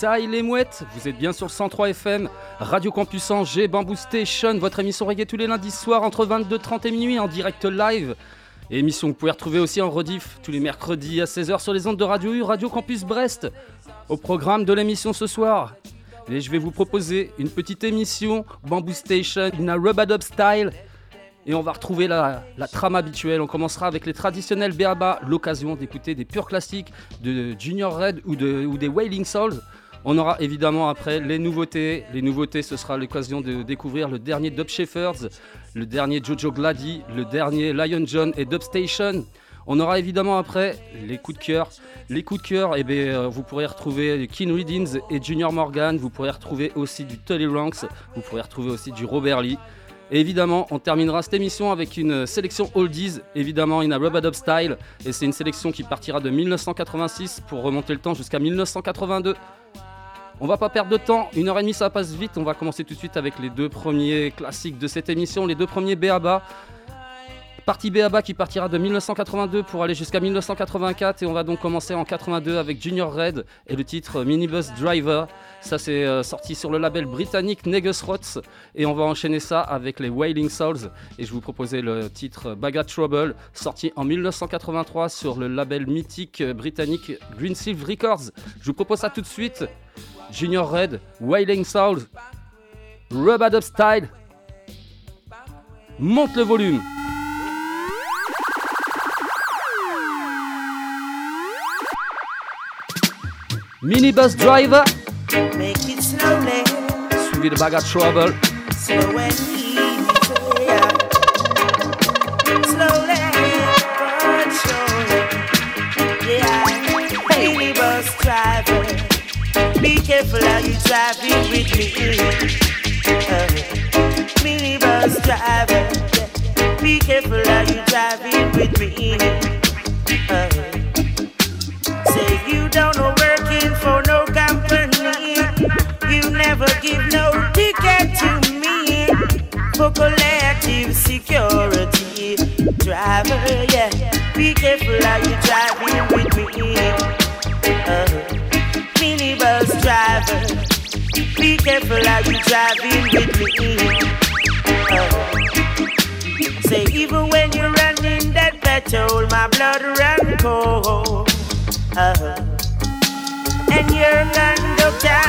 Yes, ça il est mouette. Vous êtes bien sur le 103 FM, Radio Campus Angers, Bamboo Station, votre émission reggae tous les lundis soirs entre 22h30 et minuit en direct live. Émission que vous pouvez retrouver aussi en rediff tous les mercredis à 16h sur les ondes de Radio U, Radio Campus Brest. Au programme de l'émission ce soir, et je vais vous proposer une petite émission Bamboo Station, une Rubadub style. Et on va retrouver la, trame habituelle. On commencera avec les traditionnels BABA, l'occasion d'écouter des purs classiques de Junior Red ou des Wailing Souls. On aura évidemment après les nouveautés. Les nouveautés, ce sera l'occasion de découvrir le dernier Dub Shepherds, le dernier Jojo Glady, le dernier Lion John et Dub Station. On aura évidemment après les coups de cœur. Les coups de cœur, eh euh, vous pourrez retrouver Keen Readings et Junior Morgan. Vous pourrez retrouver aussi du Tully Ranks. Vous pourrez retrouver aussi du Robert Lee. Et évidemment, on terminera cette émission avec une sélection oldies, évidemment une Rubadub Style. Et c'est une sélection qui partira de 1986 pour remonter le temps jusqu'à 1982. On va pas perdre de temps, une heure et demie ça passe vite. On va commencer tout de suite avec les deux premiers classiques de cette émission, les deux premiers BABA. Partie BABA qui partira de 1982 pour aller jusqu'à 1984 et on va donc commencer en 82 avec Junior Red et le titre Minibus Driver. Ça c'est euh, sorti sur le label britannique Negus Rots et on va enchaîner ça avec les Wailing Souls et je vous proposais le titre Baga Trouble sorti en 1983 sur le label mythique britannique Green Records. Je vous propose ça tout de suite. Junior Red, Wailing Souls, Rubadub Style. Monte le volume. Minibus Driver, Make it slowly, suivi de Baga Trouble. Careful how you driving with me. Uh, minibus driver, be careful how you driving with me. Uh, Say you don't know working for no company. You never give no ticket to me for collective security. Driver, yeah, be careful how you driving careful how you driving with me. Uh, say even when you're running that petrol, my blood run cold. Uh-huh. And your conductor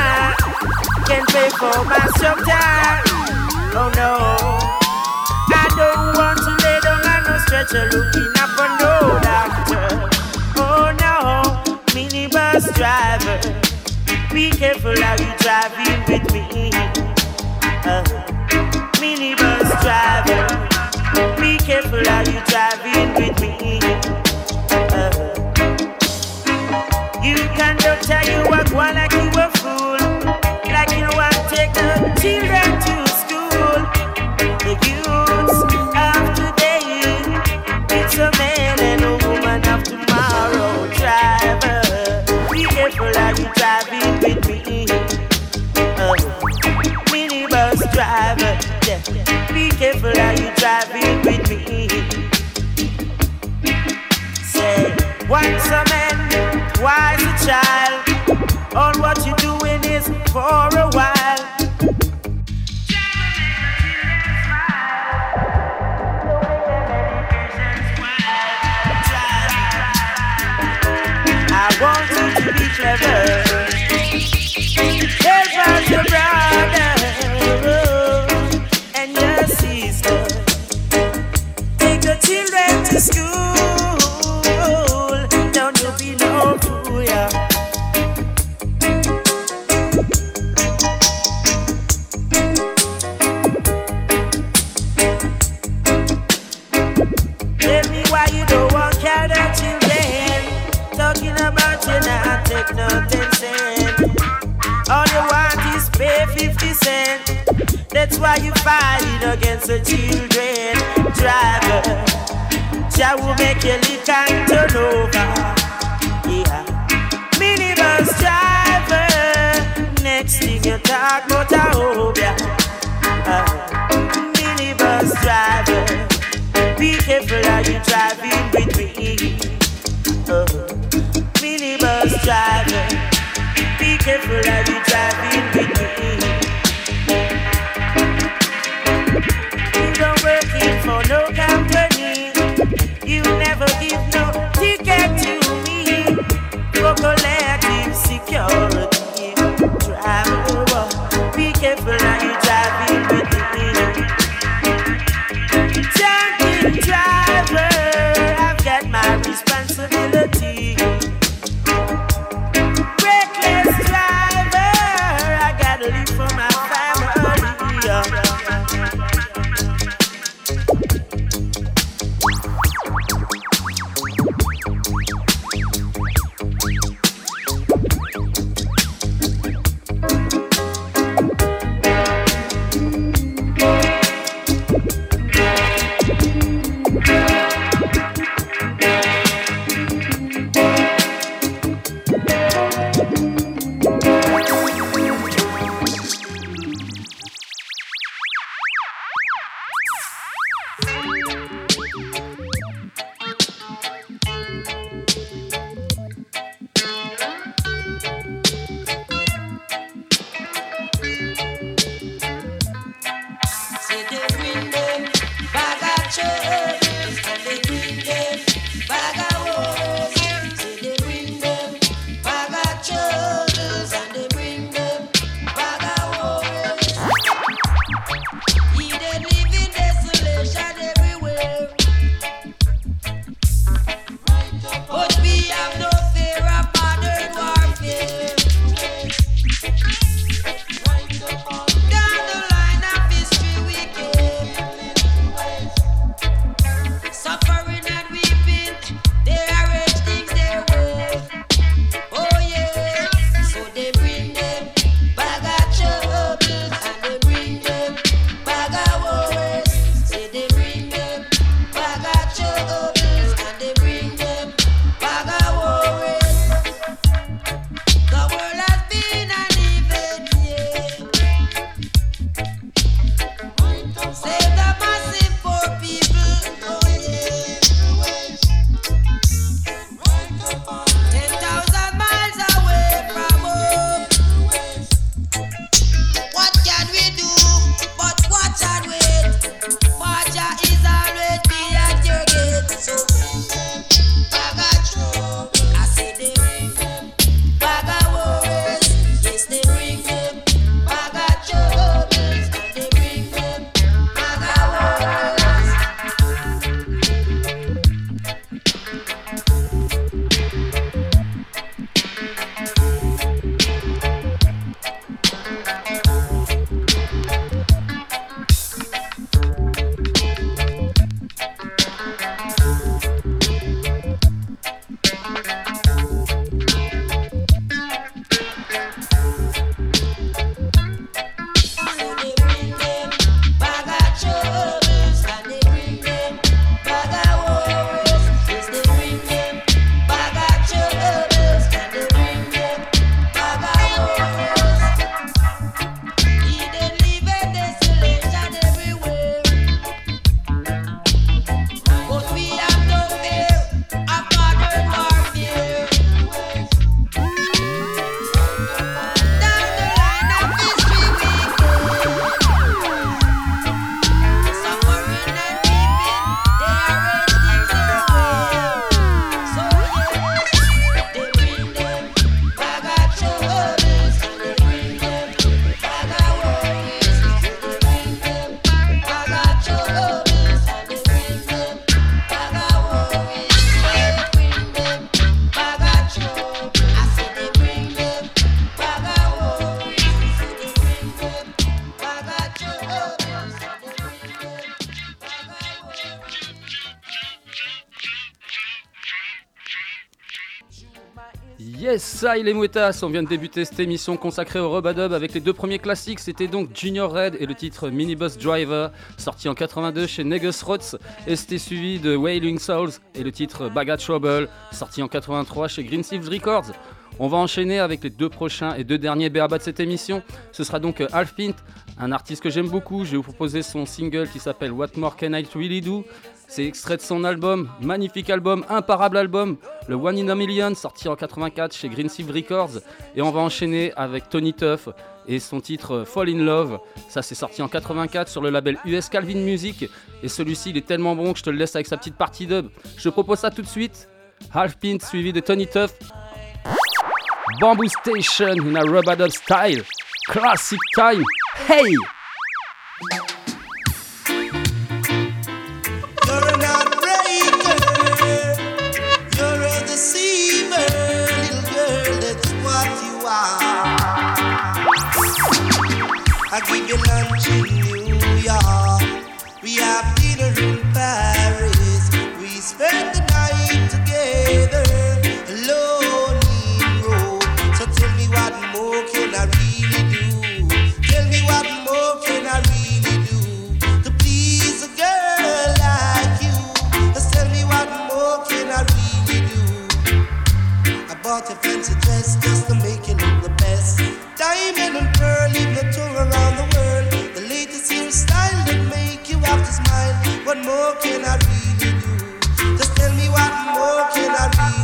can't pay for my structure. Oh no, I don't want to lay down on no stretcher looking up for no doctor. Oh no, minibus driver, be careful how you driving with me. Uh, minibus driver, be careful how you driving with me. Uh, you conductor, you walk one Il est mouettas. On vient de débuter cette émission consacrée au Robadub avec les deux premiers classiques. C'était donc Junior Red et le titre Minibus Driver, sorti en 82 chez Negus Rots. Et c'était suivi de Wailing Souls et le titre Bag Trouble, sorti en 83 chez Green Thieves Records. On va enchaîner avec les deux prochains et deux derniers BABA de cette émission. Ce sera donc Pint, un artiste que j'aime beaucoup. Je vais vous proposer son single qui s'appelle What More Can I Really Do? C'est extrait de son album, magnifique album, imparable album, le One in a Million, sorti en 84 chez Green Sea Records. Et on va enchaîner avec Tony Tuff et son titre Fall in Love. Ça, c'est sorti en 84 sur le label US Calvin Music. Et celui-ci, il est tellement bon que je te le laisse avec sa petite partie dub. Je propose ça tout de suite. Half Pint suivi de Tony Tuff. Bamboo Station in a rubber style. Classic time. Hey! I give you lunch in New York. We have dinner in Paris. We spend the night together, alone in Rome. So tell me what more can I really do? Tell me what more can I really do to please a girl like you? Tell me what more can I really do? I bought a What more can I really do? Just tell me what more can I really do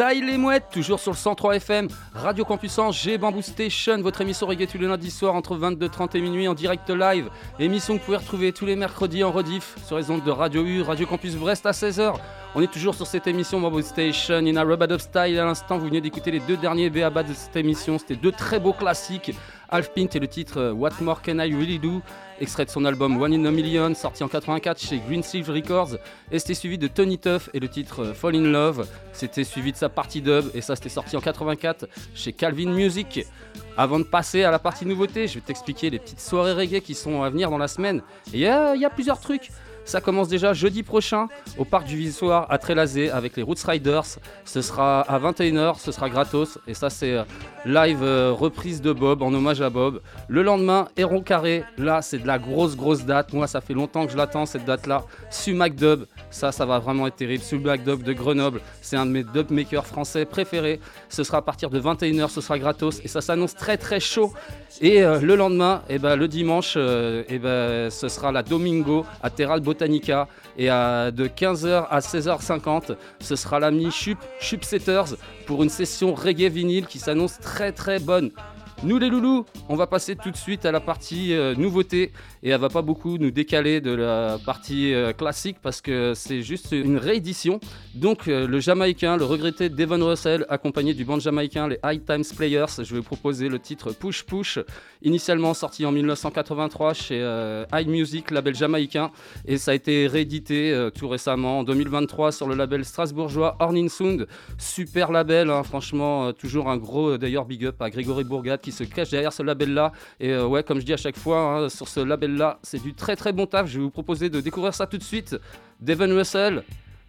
ça les mouettes, toujours sur le 103 FM, Radio Campus G Bamboo Station, votre émission reggae tous les lundis soirs entre 22h30 et minuit en direct live. Émission que vous pouvez retrouver tous les mercredis en rediff sur les ondes de Radio U, Radio Campus Brest à 16h. On est toujours sur cette émission Bamboo Station, in a rubber of style. À l'instant, vous venez d'écouter les deux derniers BABA de cette émission. C'était deux très beaux classiques. Half Pint et le titre euh, What More Can I Really Do? Extrait de son album One in a Million, sorti en 84 chez Green Sleeve Records. Et c'était suivi de Tony Tuff et le titre euh, Fall in Love. C'était suivi de sa partie dub et ça c'était sorti en 84 chez Calvin Music. Avant de passer à la partie nouveauté, je vais t'expliquer les petites soirées reggae qui sont à venir dans la semaine. Et a- il y a plusieurs trucs. Ça commence déjà jeudi prochain au parc du Visoir à Trélazé avec les Roots Riders. Ce sera à 21h, ce sera gratos. Et ça, c'est euh, live euh, reprise de Bob en hommage à Bob. Le lendemain, Héron Carré. Là, c'est de la grosse, grosse date. Moi, ça fait longtemps que je l'attends, cette date-là. Sumac Dub. Ça, ça va vraiment être terrible. Sumac Dub de Grenoble. C'est un de mes dub makers français préférés. Ce sera à partir de 21h, ce sera gratos. Et ça s'annonce très, très chaud. Et euh, le lendemain, eh ben, le dimanche, euh, eh ben, ce sera la Domingo à Terral Botanica. Et à- de 15h à 16h50, ce sera l'ami Chup, Chup Setters pour une session reggae vinyle qui s'annonce très très bonne. Nous les loulous, on va passer tout de suite à la partie euh, nouveauté et elle va pas beaucoup nous décaler de la partie euh, classique parce que c'est juste une réédition. Donc euh, le Jamaïcain, le regretté Devon Russell, accompagné du band jamaïcain les High Times Players, je vais vous proposer le titre Push Push, initialement sorti en 1983 chez euh, High Music, label jamaïcain, et ça a été réédité tout récemment en 2023 sur le label strasbourgeois Horning Sound. Super label, hein, franchement, toujours un gros d'ailleurs big up à Grégory Bourgade qui se cache derrière ce label-là. Et euh, ouais, comme je dis à chaque fois, hein, sur ce label-là, c'est du très très bon taf. Je vais vous proposer de découvrir ça tout de suite. Devon Russell,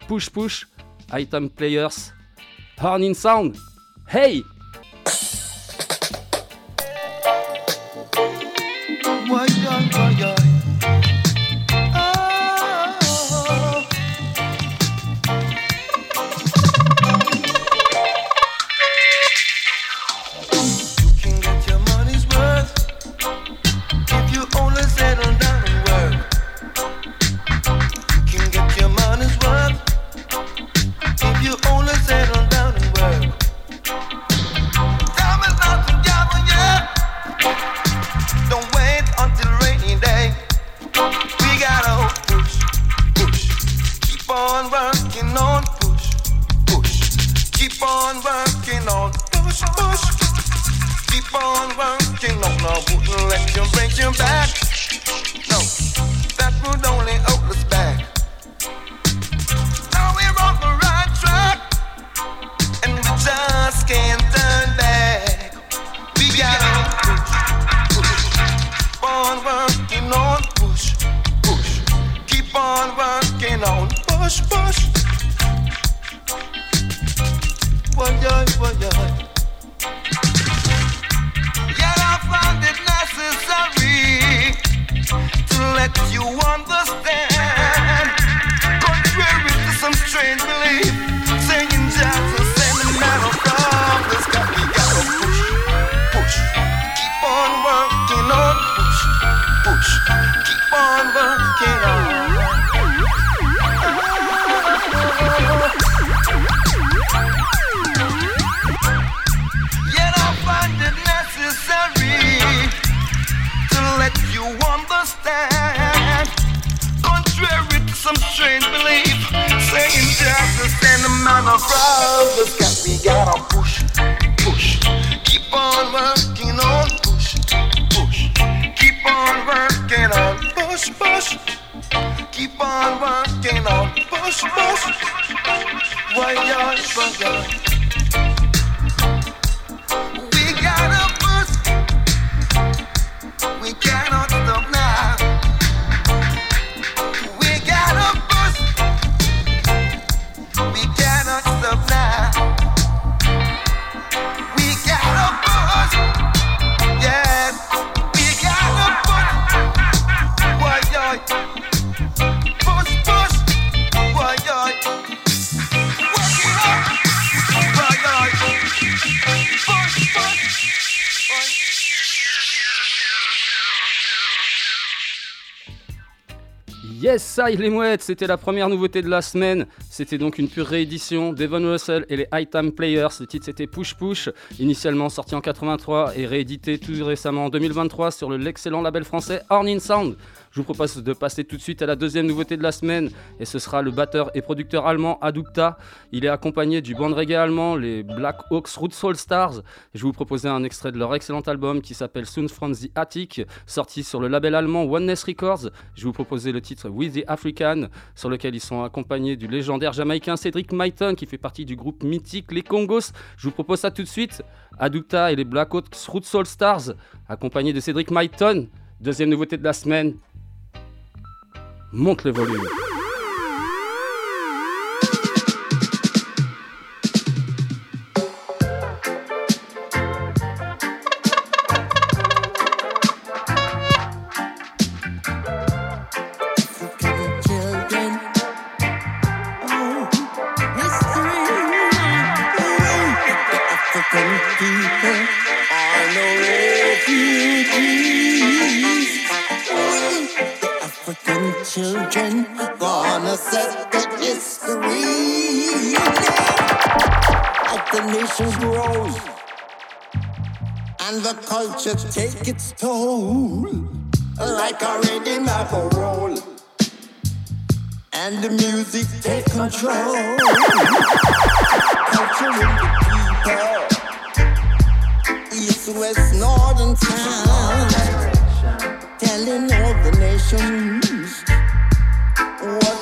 Push Push, Item Players, Horning Sound. Hey! The amount of brothers got we gotta push, push. Keep on working on push, push. Keep on working on push, push. Keep on working on push, push. Why, why, why, Les mouettes, c'était la première nouveauté de la semaine. C'était donc une pure réédition d'Evan Russell et les High Time Players. Le titre c'était Push Push, initialement sorti en 83 et réédité tout récemment en 2023 sur le- l'excellent label français Hornin Sound. Je vous propose de passer tout de suite à la deuxième nouveauté de la semaine et ce sera le batteur et producteur allemand Adukta. Il est accompagné du band reggae allemand, les Black Hawks Root Soul Stars. Je vais vous proposer un extrait de leur excellent album qui s'appelle Soon from the Attic, sorti sur le label allemand Oneness Records. Je vais vous proposer le titre With the African, sur lequel ils sont accompagnés du légendaire jamaïcain Cédric Myton qui fait partie du groupe mythique Les Congos. Je vous propose ça tout de suite. Adukta et les Black Hawks Root Soul Stars, accompagnés de Cédric Myton. Deuxième nouveauté de la semaine. Monte le volume. Nation grows and the culture take its toll, like a of a roll and the music take control. Culture in the people, east, west, north, and south, telling all the nations what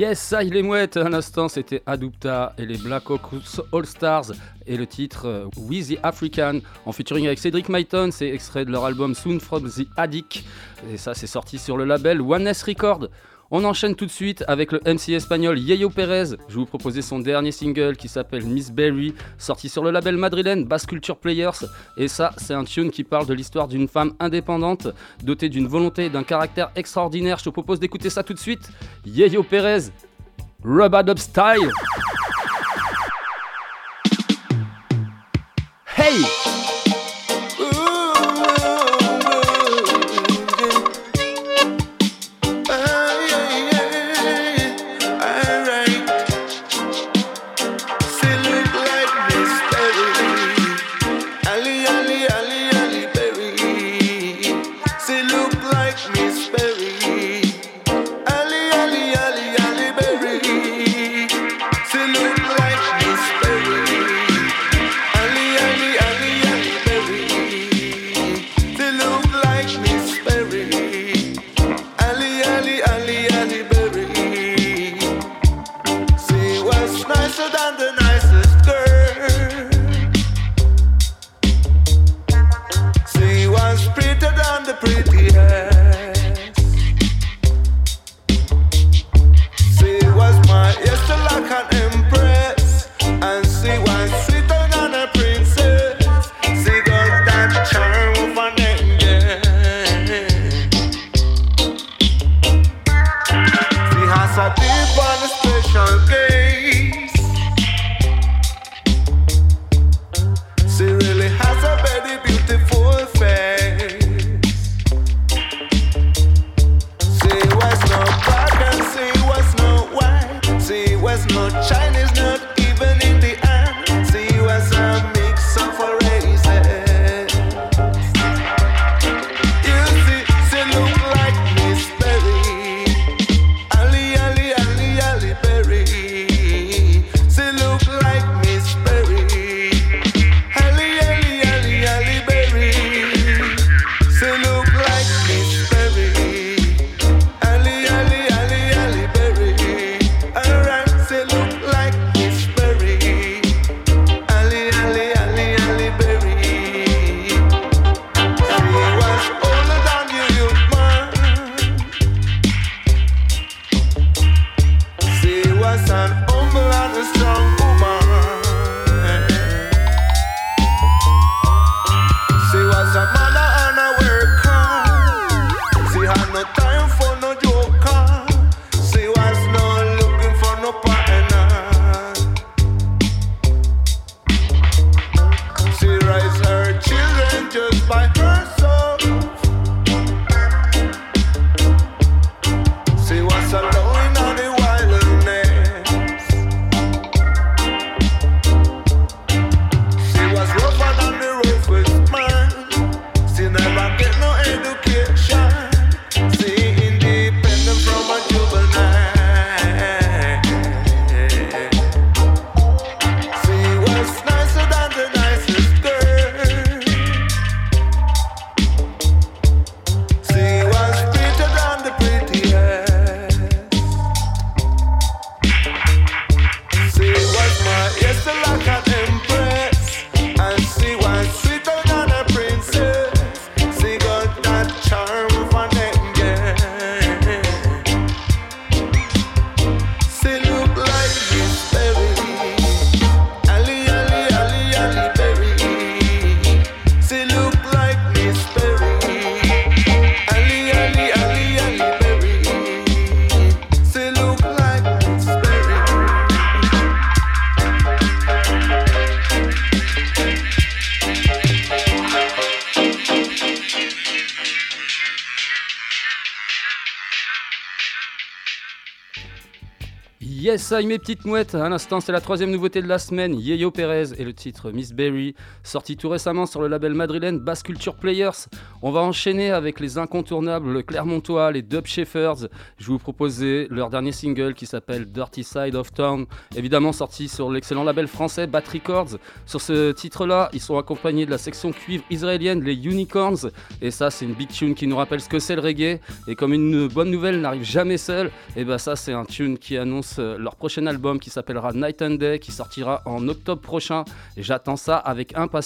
Yes, ça il est mouette. Un instant, c'était Adupta et les Black Hawks All Stars et le titre euh, the African en featuring avec Cédric Myton. C'est extrait de leur album Soon from the Attic et ça, c'est sorti sur le label Oneness Record. On enchaîne tout de suite avec le MC espagnol Yayo Perez. Je vais vous proposer son dernier single qui s'appelle Miss Berry, sorti sur le label madrilène Bass Culture Players. Et ça, c'est un tune qui parle de l'histoire d'une femme indépendante, dotée d'une volonté et d'un caractère extraordinaire. Je te propose d'écouter ça tout de suite. Yayo Perez, Rubber Up Style. Hey! I mes petites mouettes. À l'instant, c'est la troisième nouveauté de la semaine. Yeyo Perez et le titre Miss Berry, sorti tout récemment sur le label madrilène Bass Culture Players. On va enchaîner avec les incontournables, le Clermontois, les Dub Sheffers. Je vous proposer leur dernier single qui s'appelle Dirty Side of Town, évidemment sorti sur l'excellent label français Bat Records. Sur ce titre-là, ils sont accompagnés de la section cuivre israélienne, les Unicorns. Et ça, c'est une big tune qui nous rappelle ce que c'est le reggae. Et comme une bonne nouvelle n'arrive jamais seule, et ben ça, c'est un tune qui annonce euh, leur prochain album qui s'appellera Night and Day, qui sortira en octobre prochain. J'attends ça avec impatience.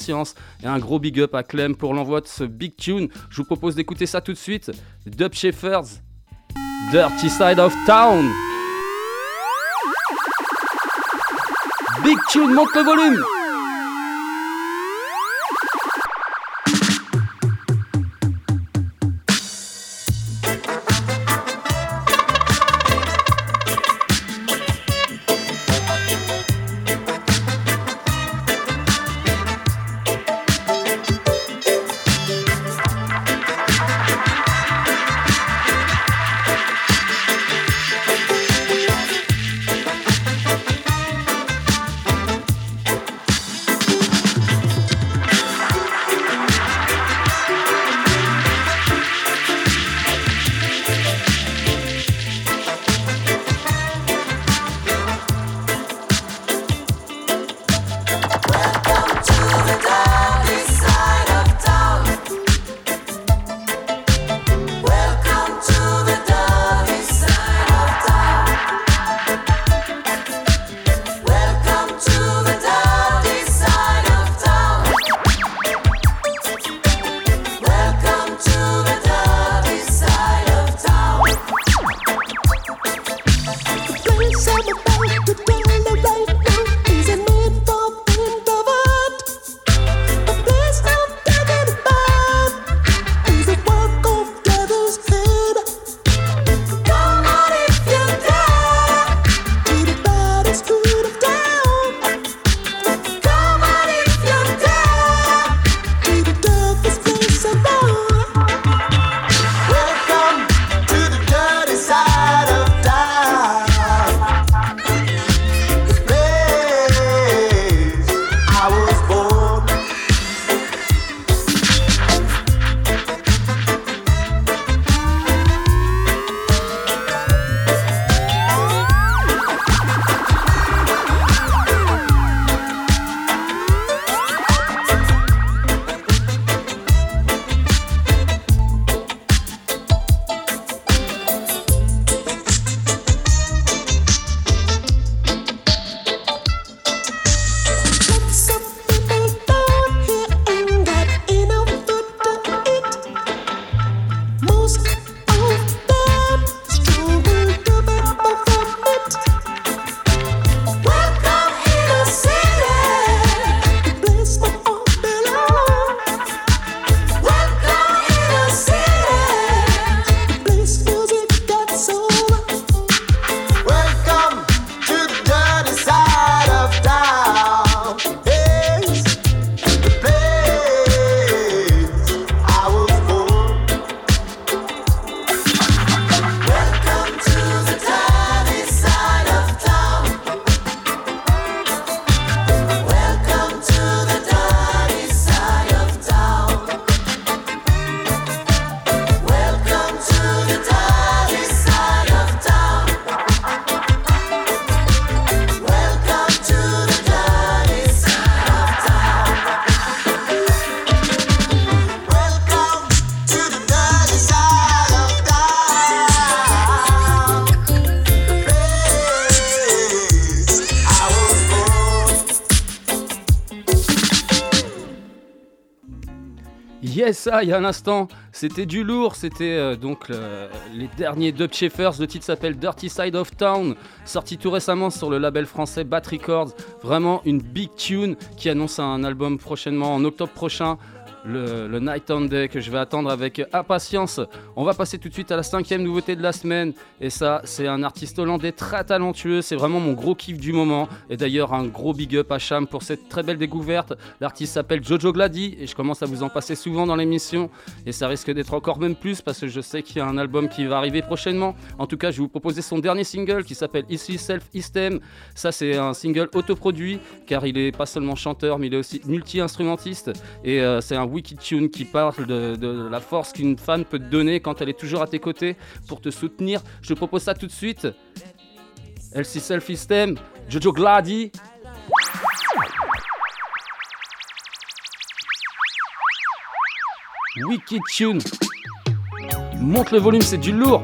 Et un gros big up à Clem pour l'envoi de ce big tune. Je vous propose d'écouter ça tout de suite. Dub Shepherds, Dirty Side of Town. Big tune, monte le volume il y a un instant, c'était du lourd, c'était euh, donc les derniers Dub Sheffers, le titre s'appelle Dirty Side of Town, sorti tout récemment sur le label français Bat Records, vraiment une big tune qui annonce un album prochainement en octobre prochain. Le, Night and Day que je vais attendre avec impatience. On va passer tout de suite à la cinquième nouveauté de la semaine. Et ça, c'est un artiste hollandais très talentueux. C'est vraiment mon gros kiff du moment. Et d'ailleurs, un gros big up à Cham pour cette très belle découverte. L'artiste s'appelle Jojo Glady et je commence à vous en passer souvent dans l'émission. Et ça risque d'être encore même plus parce que je sais qu'il y a un album qui va arriver prochainement. En tout cas, je vais vous proposer son dernier single qui s'appelle Ici Self Istem. Ça, c'est un single autoproduit car il est pas seulement chanteur, mais il est aussi multi-instrumentiste. Et euh, c'est un wiki tune qui parle de, la force qu'une femme peut te donner quand elle est toujours à tes côtés pour te soutenir. Je te propose ça tout de suite. LC Self Istem, Jojo Glady. Wicked Tune. Monte le volume, c'est du lourd.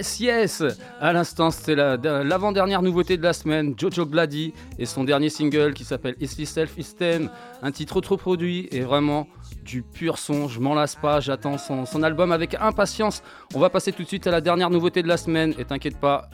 Yes, yes À l'instant, c'était la- l'avant-dernière nouveauté de la semaine, Jojo Glady et son dernier single qui s'appelle Is Self Istem, un titre trop produit et vraiment du pur son. Je m'en lasse pas, j'attends son album avec impatience. On va passer tout de suite à la dernière nouveauté de la semaine et t'inquiète pas.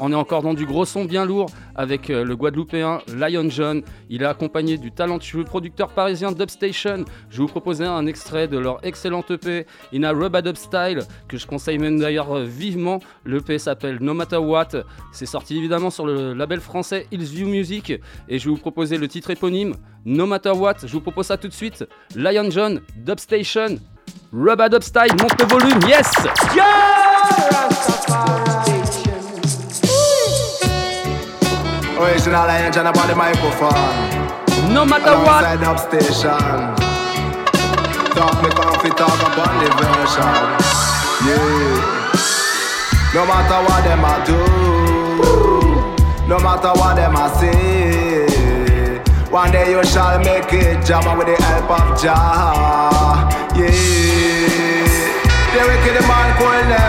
On est encore dans du gros son bien lourd avec euh, le Guadeloupéen Lion John. Il est accompagné du talentueux producteur parisien Dubstation. Je vais vous proposer un extrait de leur excellente EP In a Rubber Dub Style que je conseille même d'ailleurs euh, vivement. L'EP s'appelle No Matter What. C'est sorti évidemment sur le label français Hillsview Music et je vais vous proposer le titre éponyme No Matter What. Je vous propose ça tout de suite. Lion John, Dubstation, Rubber Dub Style. Monte le volume, yes! Original angel about the microphone. No matter what. Alongside Dubstation. Talk me comfy, talk upon the version. Yeah. No matter what them I do, no matter what them I say, one day you shall make it, Jama, with the help of Jah. Yeah, the wicked man could never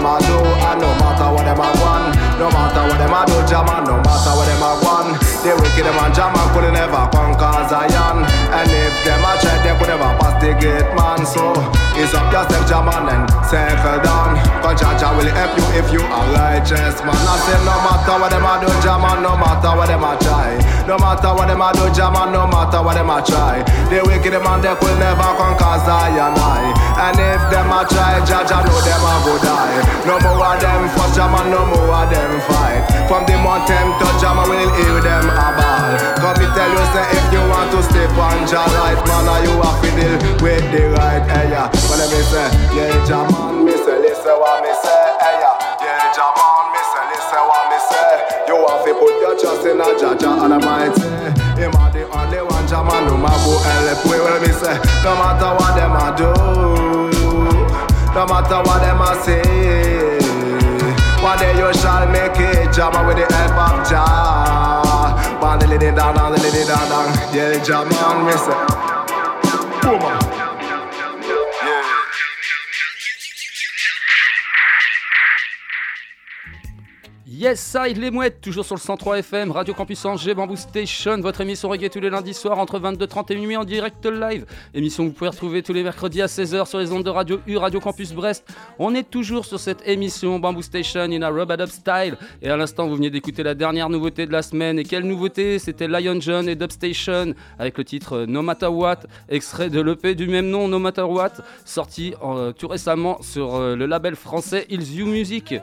them I do, and no matter what them I want, no matter what them I do, Jama, no matter what them I want. The wicked man Jama could never conquer Zion, and if them a try, they could never pass the gate, man. So it's up yourself, Jama, and circle down. Cause Jah will help you if you are righteous, man. I say no matter what them a do, Jama, no matter what them a try, no matter what them a do, Jama, no matter what them a try. The wicked man they could never conquer Zion, I. And if them a try, Jah know them a go die. No more of them fuss, Jama, no more of them fight. From the mountain to Jama will hear them a ball. Come me tell you, say if you want to step on Jah right, man, are you have to deal with the right area. But let me say, yeah, Jaman, me say, listen what me say, hey, yeah, yeah, Jaman, me say, listen what me say. You have to put your trust in a Jah Jah Almighty. Him a the only one, Jaman, no matter who help we. Well, me say, no matter what them a do, no matter what them a say. One day you shall make it, Jama, with the help of Jah. Lady down, down, lady down, down. Yeah, Jama, me say. Boom. Yes, side les mouettes, toujours sur le 103 FM, Radio Campus Angers, Bamboo Station, votre émission reggae tous les lundis soirs entre 22h30 et minuit en direct live. Émission que vous pouvez retrouver tous les mercredis à 16h sur les ondes de Radio U, Radio Campus Brest. On est toujours sur cette émission Bamboo Station in a Rub Up Style. Et à l'instant, vous venez d'écouter la dernière nouveauté de la semaine. Et quelle nouveauté? C'était Lion John et Dubstation avec le titre No Matter What, extrait de l'EP du même nom, No Matter What, sorti euh, tout récemment sur euh, le label français Ills You Music.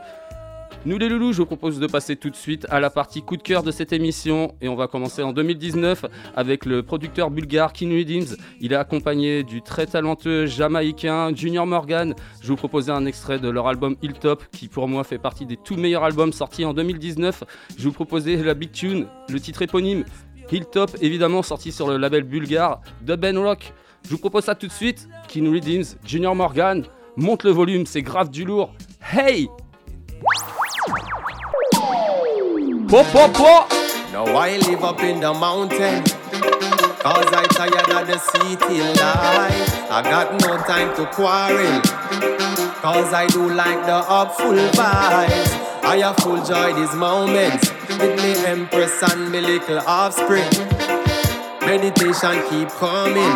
Nous les loulous, je vous propose de passer tout de suite à la partie coup de cœur de cette émission et on va commencer en 2019 avec le producteur bulgare King Redeems. Il est accompagné du très talentueux jamaïcain Junior Morgan. Je vous proposais un extrait de leur album Hilltop qui pour moi fait partie des tout meilleurs albums sortis en 2019. Je vous proposais la Big Tune, le titre éponyme Hilltop évidemment sorti sur le label bulgare Dub and Rock. Je vous propose ça tout de suite. King Redeems, Junior Morgan, monte le volume, c'est grave du lourd. Hey! Po, po, po. Now I live up in the mountain. Cause I tired of the city life. I got no time to quarrel. Cause I do like the up full vibes. I have full joy these moments. With me empress and me little offspring. Meditation keep coming.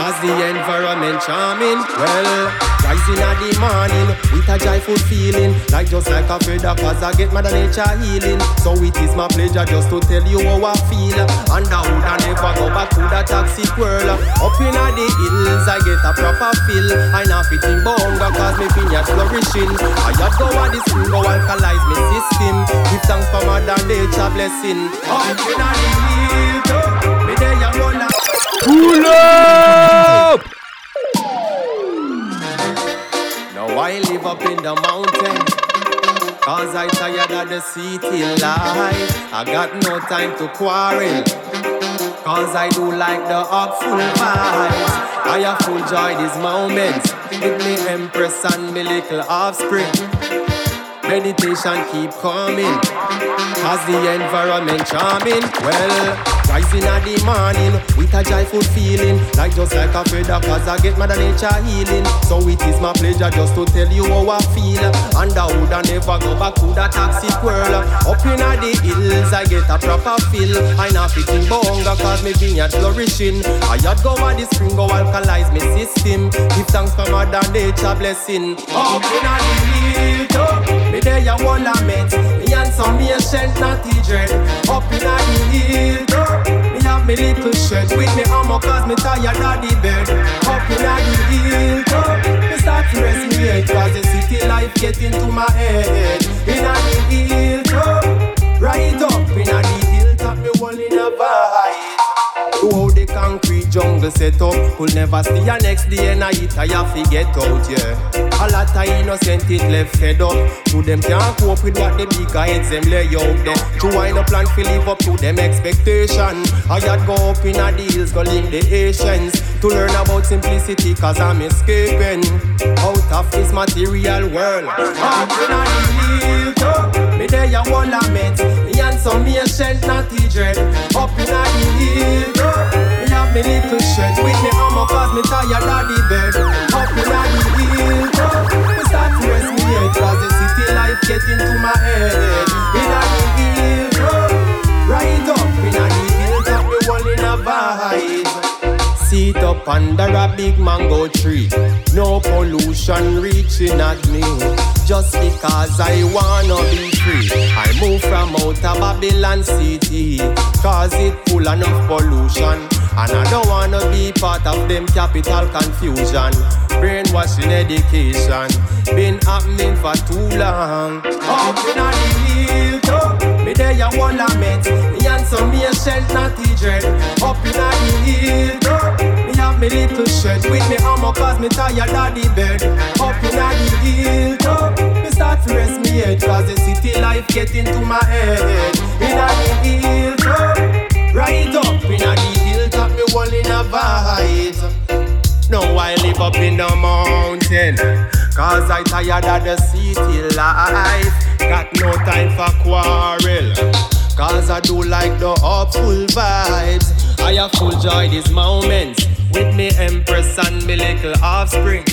Cause the environment charming. Well, rising at the morning with a joyful feeling. Like just like a feather cause I get mother nature healing. So it is my pleasure just to tell you how I feel. And I would never go back to that toxic world. Up in the hills I get a proper feel. I not fit in bonga cause me vineyard flourishing. I have go on this go alkalize me system. Give thanks for mother nature blessing. Up in the hills. Pull up! Now I live up in the mountain. Cause I tired of the city life. I got no time to quarrel. Cause I do like the full vibes. I have full joy these moments. With me empress and me little offspring. Meditation keep coming. Cause the environment charming. Well, rising at the morning with a joyful feeling. Like just like a feather, cause I get mother nature healing. So it is my pleasure just to tell you how I feel. And I would I never go back to that toxic world. Up in the hills, I get a proper feel. I not fitting bonga cause me vineyard flourishing. I had go over the spring, go alkalize me system. Give thanks for mother nature blessing. Up in the hills, me there you wanna meet. Some patient naughty dread. Up in the hill, me have me little shed with me armor cause me tired of the bed. Up in the hill, me start to rest me head cause the city life get into my head. In the hill, right up in the hilltop, me one in a vibe. To how the concrete jungle set up? Could never see a next day and I eat I have to get out, yeah. A lot of innocent it left fed up. To them can't cope with what the bigger heads them lay out there. To wind up plan to live up to them expectation. I had go up in a hills go link the Asians To learn about simplicity cause I'm escaping. Out of this material world. Up in a hilltop Me there you wanna meet Me and some ancient naughty dread. Up in a hilltop me have me little shed with me armor cause me tired of the bed. Up in the hilltop Me start to rest me head cause the city life get into my head. In the hilltop Right up. In the hilltop Me one in a vibe Seat up under a big mango tree. No pollution reaching at me. Just because I wanna be free. I move from outer Babylon city. Cause it full enough pollution And I don't wanna be part of them capital confusion. Brainwashing education. Been happening for too long. Up in the hilltop Me there you wanna meet. Me and some ancient naughty dread. Up in the hilltop Me have me little shed. With me armor cause me tired of the bed. Up in the hilltop Me start to rest me head Cause the city life get into my head. In the hilltop Right up in the hilltop In a Now I live up in the mountain Cause I tired of the city life. Got no time for quarrel Cause I do like the upful vibes. I have full joy these moments With me empress and me little offspring.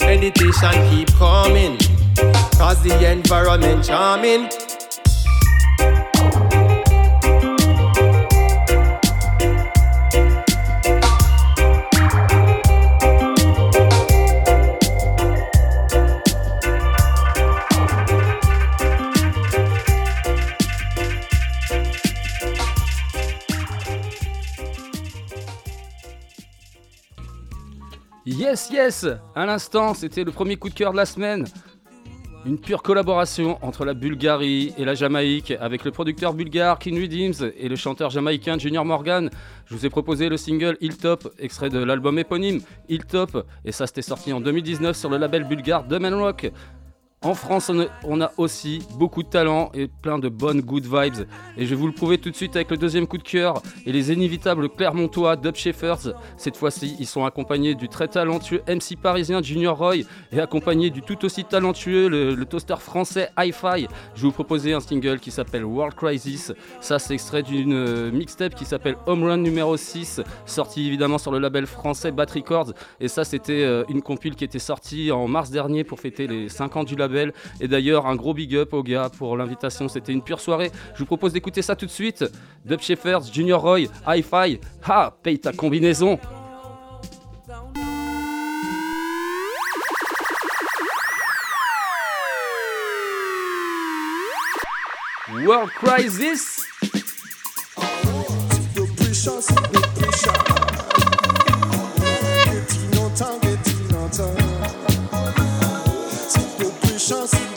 Meditation keep coming Cause the environment charming Yes, yes À l'instant, c'était le premier coup de cœur de la semaine. Une pure collaboration entre la Bulgarie et la Jamaïque avec le producteur bulgare King Redeems et le chanteur jamaïcain Junior Morgan. Je vous ai proposé le single Hilltop, extrait de l'album éponyme Hilltop, et ça c'était sorti en 2019 sur le label bulgare Man Rock. En France, on a, aussi beaucoup de talent et plein de bonnes good vibes. Et je vais vous le prouver tout de suite avec le deuxième coup de cœur et les inévitables Clermontois Dub Shepherds. Cette fois-ci, ils sont accompagnés du très talentueux MC parisien Junior Roy et accompagnés du tout aussi talentueux le, le toaster français Hi-Fi. Je vais vous proposer un single qui s'appelle World Crisis. Ça, c'est extrait d'une euh, mixtape qui s'appelle Home Run numéro 6, sorti évidemment sur le label français Bat Records. Et ça, c'était euh, une compile qui était sortie en mars dernier pour fêter les 5 ans du label. Et d'ailleurs, un gros big up aux gars pour l'invitation. C'était une pure soirée. Je vous propose d'écouter ça tout de suite. Dub Shepherds, Junior Roy, Hi-Fi. Ha, paye ta combinaison. World Crisis chance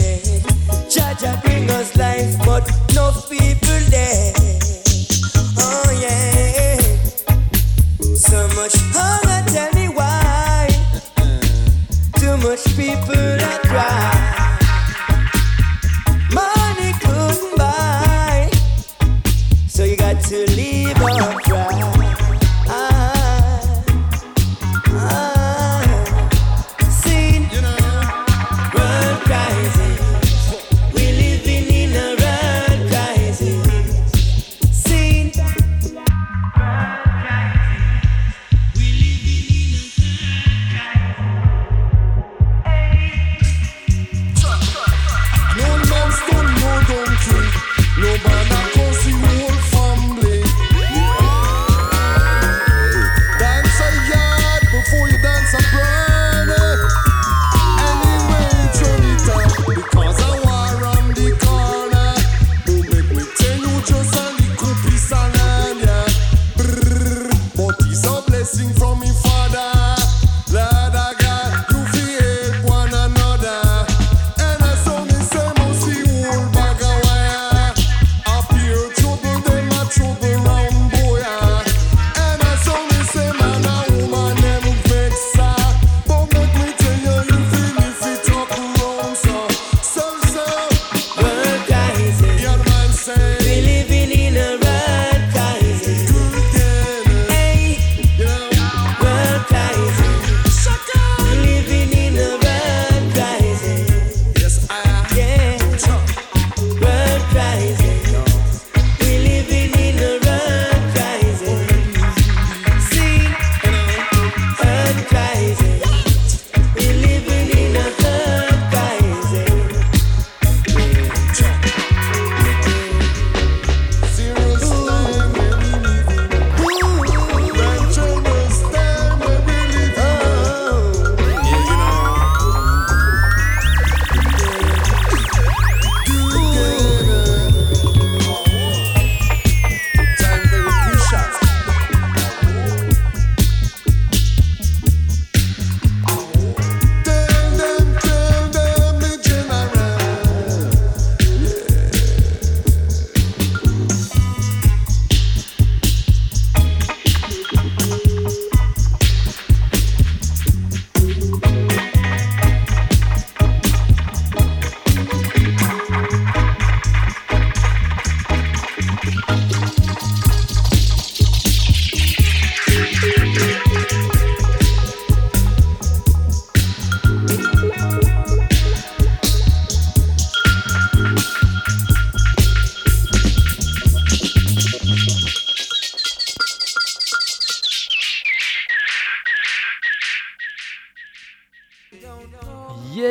bloodshed.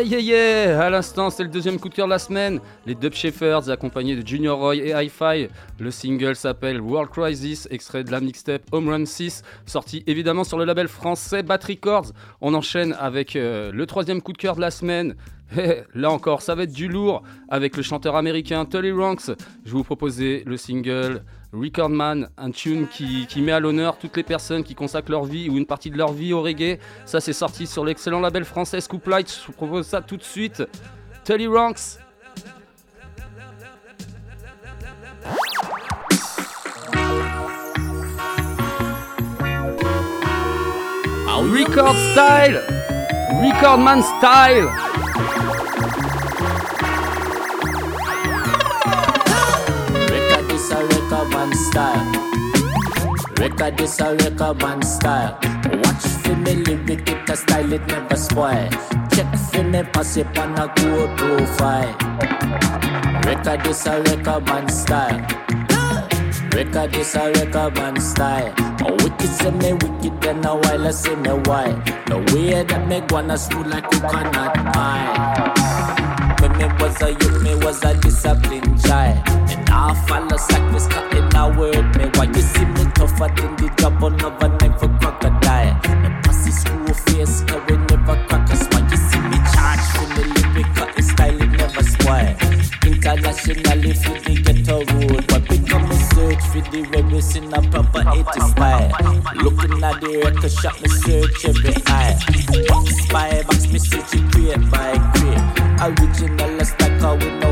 Yeah, yeah, À l'instant, c'est le deuxième coup de cœur de la semaine. Les Dub Shepherds, accompagnés de Junior Roy et Hi-Fi. Le single s'appelle World Crisis, extrait de la mixtape Home Run 6, sorti évidemment sur le label français Bat Records. On enchaîne avec euh, le troisième coup de cœur de la semaine. Là encore, ça va être du lourd avec le chanteur américain Tully Ranks. Je vais vous proposer le single Record Man, un tune qui, met à l'honneur toutes les personnes qui consacrent leur vie ou une partie de leur vie au reggae. Ça, c'est sorti sur l'excellent label français Scoop Light. Je vous propose ça tout de suite. Tully Ranks. Record style, Record Man style. Man style. Record this a record man style. Watch for me lyric, it a style it never spoil. Check for me pass it on a good profile. Record this a record man style. Record this a record man style. Oh, wicked say me wicked, then a while I say me why. The way that me wanna screw like coconut pie. When me was a youth, me was a disciplined child. And I follow sacrifice, cutting a word me. Why you see me tougher than the job on overnight for crocodile? Me pussy school face, yeah, we never crack a smile. You see me charge for me lyric, cutting style, it never spoil. Internationally for the ghetto road, but become a search for the rebels in a proper 80 style. Looking at the record shop, me search every eye. Box by box, me search it crate by crate. Original we know what no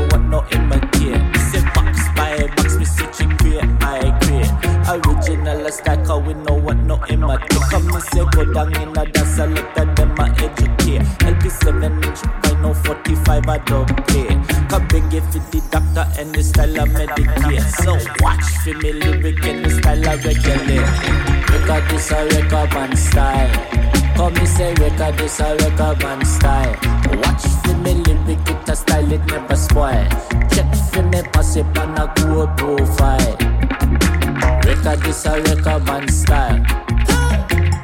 As like how we know what no imitate. Come me say go down in a I look at them I educate. LP7 inch, vinyl 45 I don't play. Come bring it for the doctor and the style of medicate. So watch for me lyric and the style of regulate. Record this a record man style. Come me say record this a record man style. Watch for me lyric, it a style it never spoil. Check for me pass it on a good profile. Record this a record man style.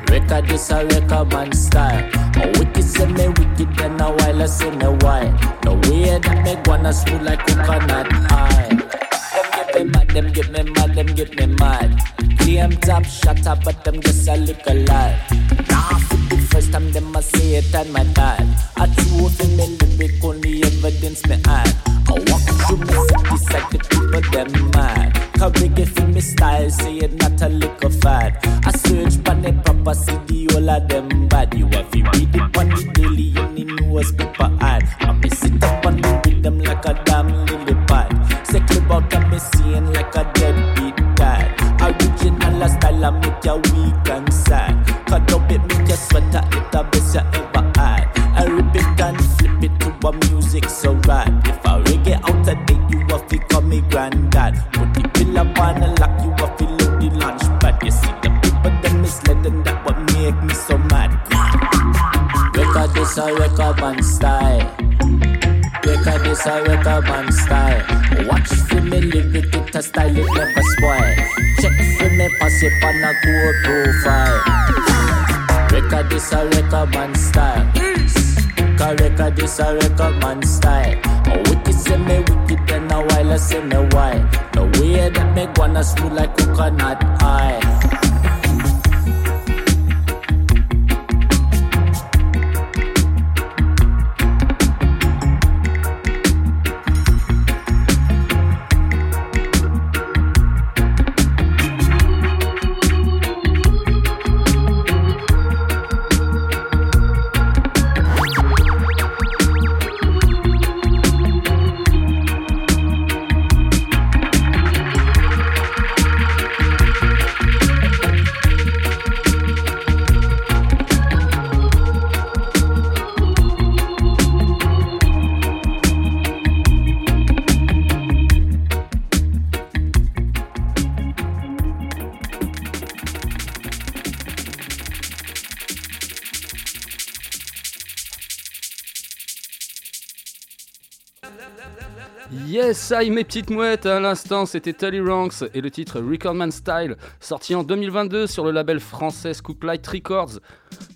Record this a record man style. A wicked say me wicked and a while I say me why. The way that me wanna smooth like coconut eye. Them get me mad, them get me mad, them get me mad. Claim top shot up, but them just a little lie. Nah, first time them a say it and my dad. I true for me lyric only evidence me add. I walk through me city side the people them mad. Reggae for me style, say it not a liquor fad. I search pan the proper city, all of them bad. You have to read it on the daily in the newspaper ad. Record style. Watch for me lyric, it a style it never spoil. Check for me pass it on a good profile. Record this a record man style. Cause record this a record man style. A wicked say me wicked and a while I say me why. The way that me wanna smooth like coconut Mes petites mouettes, à l'instant c'était Tully Ranks et le titre Recordman Style, sorti en 2022 sur le label français Scooplight Records.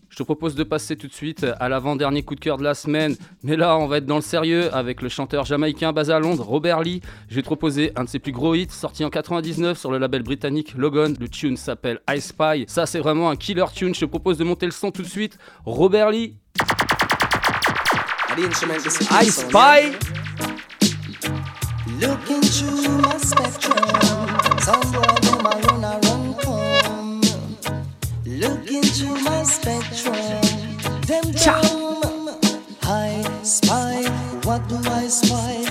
Je te propose de passer tout de suite à l'avant-dernier coup de cœur de la semaine, mais là on va être dans le sérieux avec le chanteur jamaïcain basé à Londres, Robert Lee. Je vais te proposer un de ses plus gros hits, sorti en 99 sur le label britannique Logan. Le tune s'appelle I Spy. Ça c'est vraiment un killer tune, je te propose de monter le son tout de suite. Robert Lee, I Spy Looking through my spectrum, some boy them a run a run come. Looking through my spectrum, them come. I spy, what do I spy?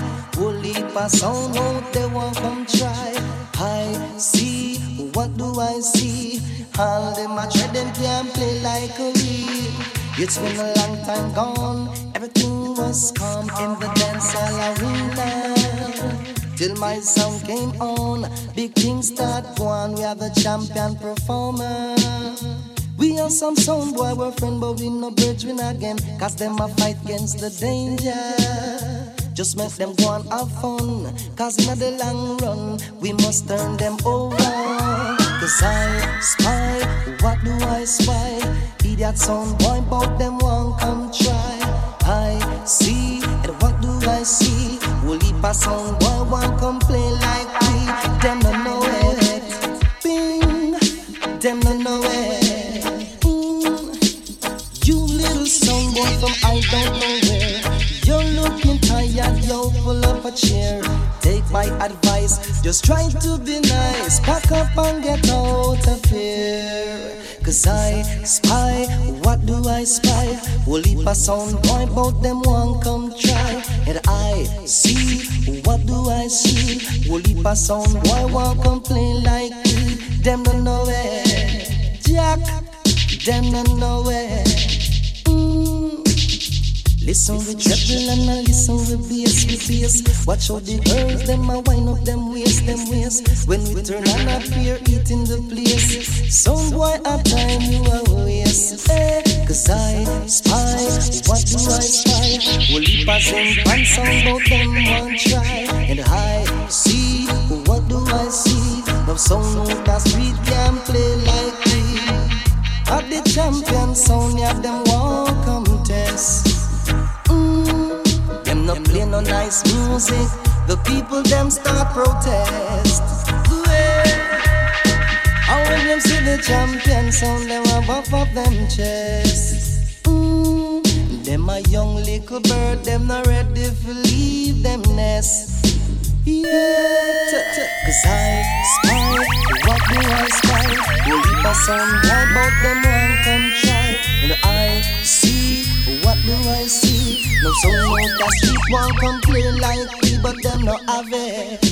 A sound out they want come try. I see, what do I see? All them a try them can't play like a real. It's been a long time gone. Everything was calm in the dance hall arena. Till my song came on, big things start going. We are the champion performer. We are some sound boy, we're friend, but we no bridging again. Cause them a fight against the danger. Just make them go and have fun. Cause in the long run, we must turn them over. Cause I spy, what do I spy? Idiot sound boy, but them won't come try. I see, and what do I see? Pass on boy, one come play like we? Them don't know it. Bing, them don't know it. Mm. You little boy from I don't know where. You're looking tired, you're full of a chair. Take my advice. Just try to be nice, pack up and get out of here. Cause I spy, what do I spy? Will leap a sound boy, bout them one come try. And I see, what do I see? Will leap a sound boy, one come play like me. Them don't know it. Jack, them don't know it. Listen with treble and I listen with bass, with bass. Watch how the girls them a wind up them waist, them waist. When we turn on up here, eating the place. Some boy a time you a waste. Eh, Cause I spy, what do I spy? Will he pass them pants on bout them one try? And I see, what do I see? No sound that street can play like me. At the champion sound, yeah, them won't Them play no nice music. The people them start protest. And when them see the champion sound, them a buff up them chest. Mm, them a young little bird, them not ready to leave them nest. Yeah, cause I spy, what do I spy? Will leap a sound, why about them one come try? And I see, what do I see? No sound that street one come play like me, but them no have it.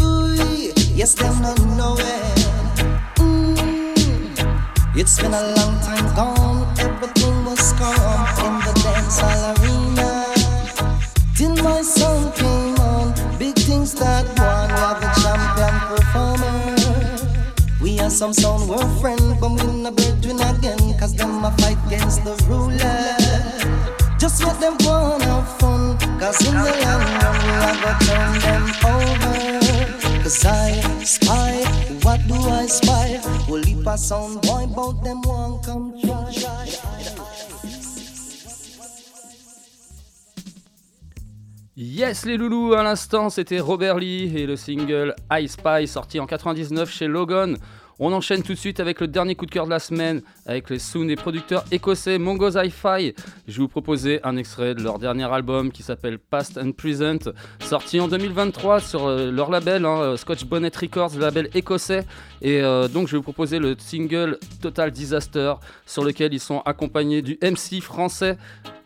Ooh, yes, them no know it. Mm, it's been a long time gone, everything was calm in the dance hall arena. Till my song came on, big things start one. We have a champion performer. We are some sound we're friend, but we not again, cause them a fight against the ruler. Just let them go and have fun, cause in the long run are gonna turn them over. Cause I spy, what do I spy? Will leap a sound boy, bout them one come try. Yes les loulous, à l'instant c'était Robert Lee et le single I Spy sorti en 99 chez Logan. On enchaîne tout de suite avec le dernier coup de cœur de la semaine avec les sound et producteurs écossais Mongo's Hi-Fi. Je vais vous proposer un extrait de leur dernier album qui s'appelle Past and Present, sorti en 2023 sur euh, leur label hein, Scotch Bonnet Records, label écossais. Et euh, donc je vais vous proposer le single Total Disaster sur lequel ils sont accompagnés du MC français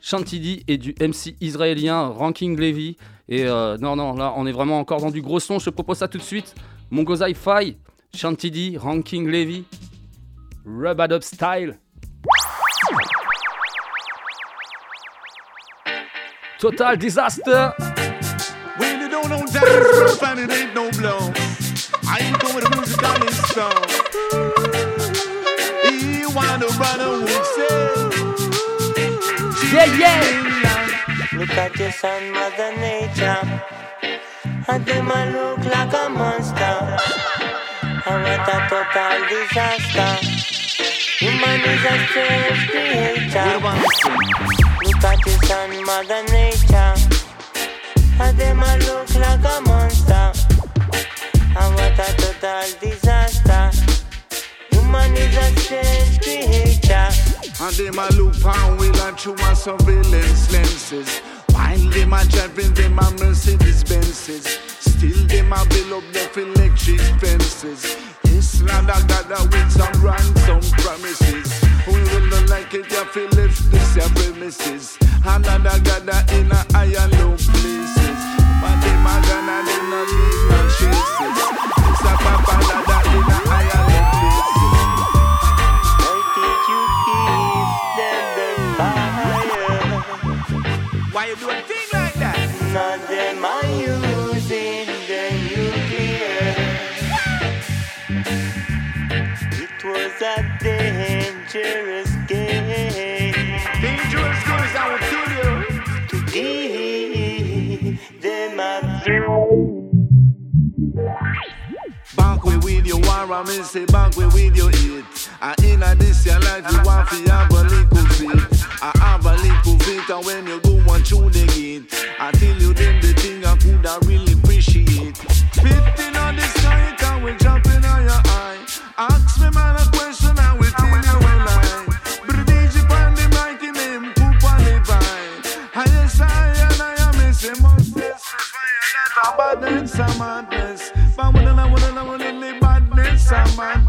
Chantidi et du MC israélien Ranking Levy. Et euh, non, non, là on est vraiment encore dans du gros son. Je propose ça tout de suite. Mongo's Hi-Fi, Chantidi, Ranking Levy, Rub Up Style. Total Disaster. When you don't know dance, and it ain't no blow. I ain't going to music on this song. He wanna run away. Yeah, yeah. Look at your son, Mother Nature. And them a look like a monster. And what a total disaster. Human is a strange creature. Look at your son, Mother Nature. And them a look like a monster. And what a total disaster. Human is a strange creature. And them a look pound wheel and through a surveillance lenses. While them a driving them a Mercedes Benzes. Still them a build up their electric fences. I got that with some ransom promises. We will not like it if we lift this your premises. And I got that in a high and low places. But them a gonna do not leave no traces. It's a papa that in a high and low places. Why you do a thing like that? Not them are war, I mean say back way with you eat. And in a this your life, you want to have a little fit. I have a little fit, and when you go on through the gate, I tell you then the thing I could have really appreciate. Fitting on the sky, and we jumping on your eye. Ask me man a question, I will tell you when I. British on the in him, poop on the. And yes, I and I am missing, bad and some Sandman.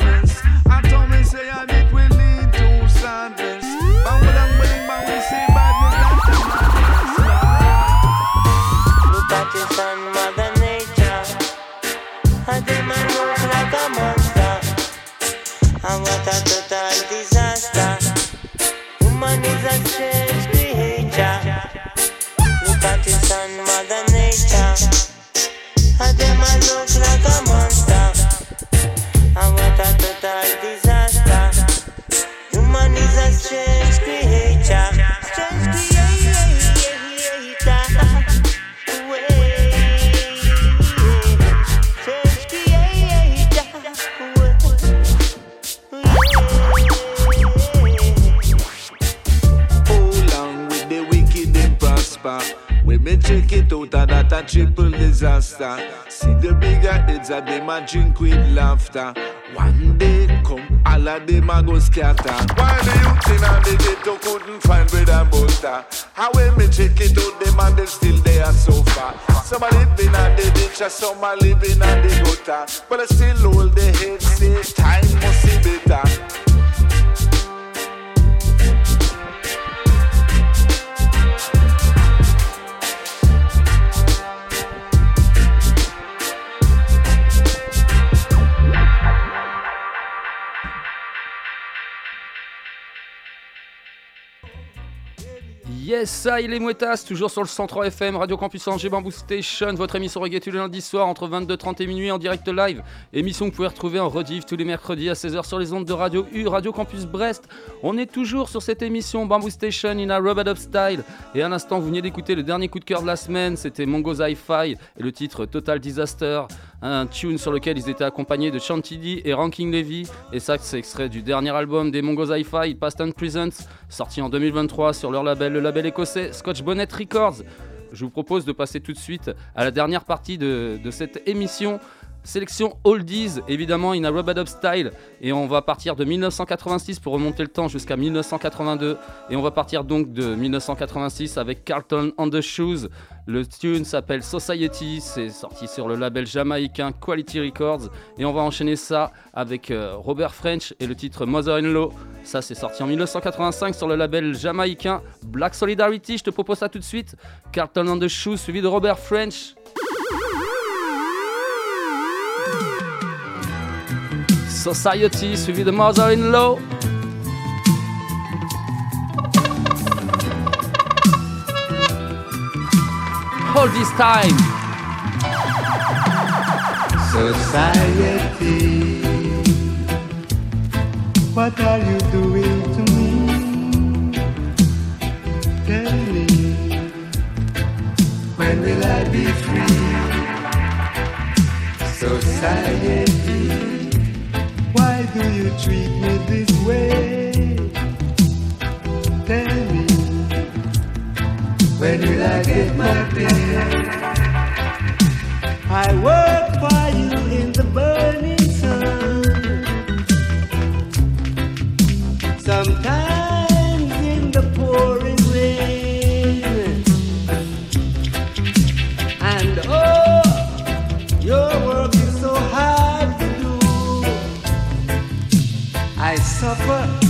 Disaster. See the bigger heads of them a drink with laughter. One day come, all of them a go scatter. While the youth in the ghetto couldn't find bread and butter. How when me check it out, them and them still there so far. Some a living on the ditch, some a living on the gutter. But I still hold the head, say time must be better. Yes, ça, il est Mouettas, toujours sur le 103 FM, Radio Campus Angers, Bamboo Station, votre émission reggae tous les lundis soirs entre 22h30 et minuit en direct live. Émission que vous pouvez retrouver en rediff tous les mercredis à 16h sur les ondes de Radio U, Radio Campus Brest. On est toujours sur cette émission Bamboo Station in a Robot Up Style. Et à l'instant, vous venez d'écouter le dernier coup de cœur de la semaine, c'était Mongo's Hi-Fi et le titre Total Disaster, un tune sur lequel ils étaient accompagnés de Chantilly et Ranking Levy. Et ça, c'est extrait du dernier album des Mongo's Hi-Fi, Past and Present, sorti en 2023 sur leur label, le label écossais Scotch Bonnet Records. Je vous propose de passer tout de suite à la dernière partie de, de cette émission. Sélection Oldies, évidemment, in a Rubber Up Style. Et on va partir de 1986 pour remonter le temps jusqu'à 1982. Et on va partir donc de 1986 avec Carlton on the Shoes. Le tune s'appelle Society, c'est sorti sur le label jamaïcain Quality Records. Et on va enchaîner ça avec euh, Robert French et le titre Mother-in-Law. Ça, c'est sorti en 1985 sur le label jamaïcain Black Solidarity. Je te propose ça tout de suite. Carlton on the Shoes suivi de Robert French. Society suivi de Mother-in-Law. All this time. Society, what are you doing to me? Tell me, when will I be free? Society, why do you treat me this way? When will I get my pay? I work for you in the burning sun. Sometimes in the pouring rain. And oh, your work is so hard to do. I suffer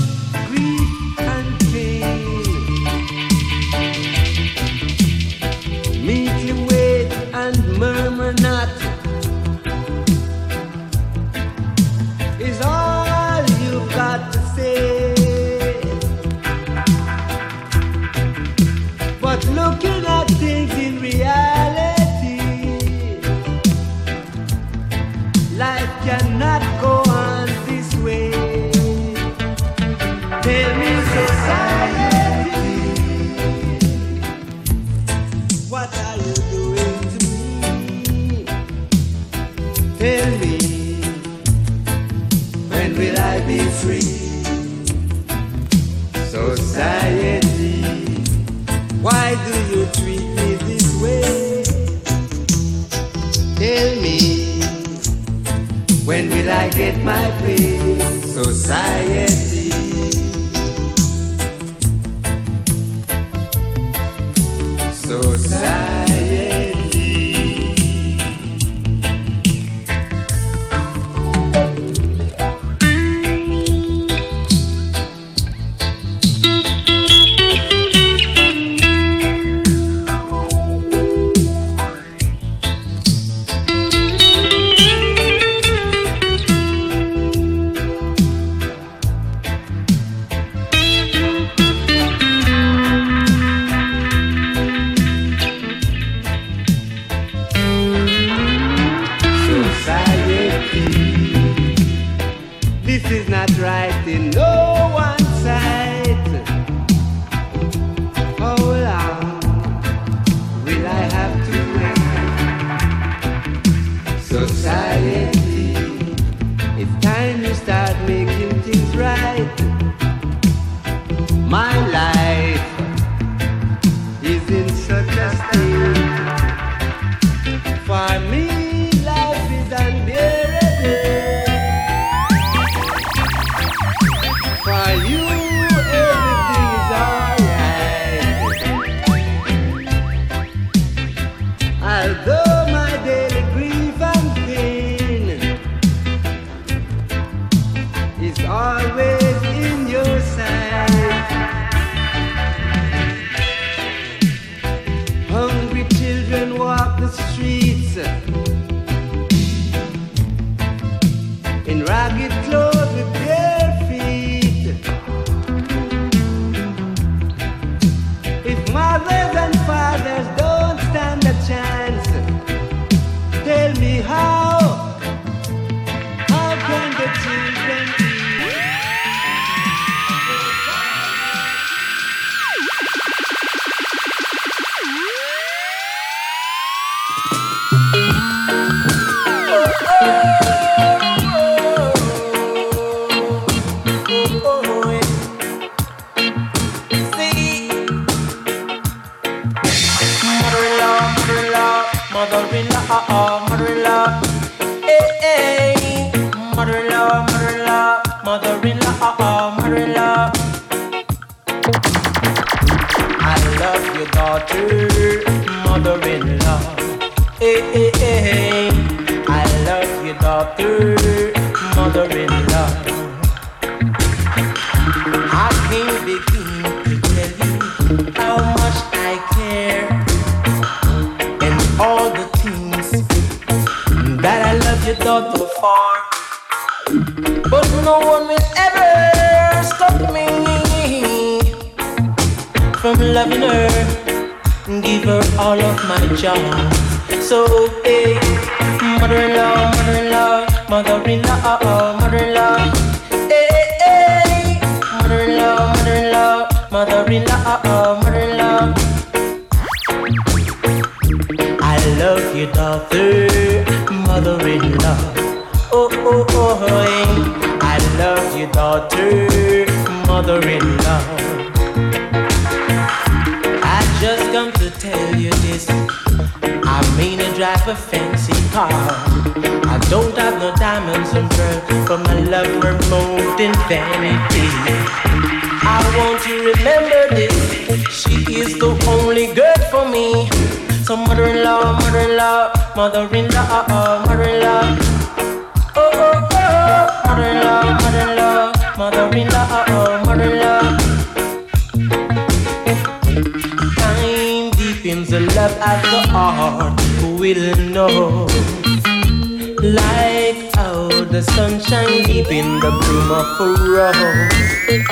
Been the bloom of a rose.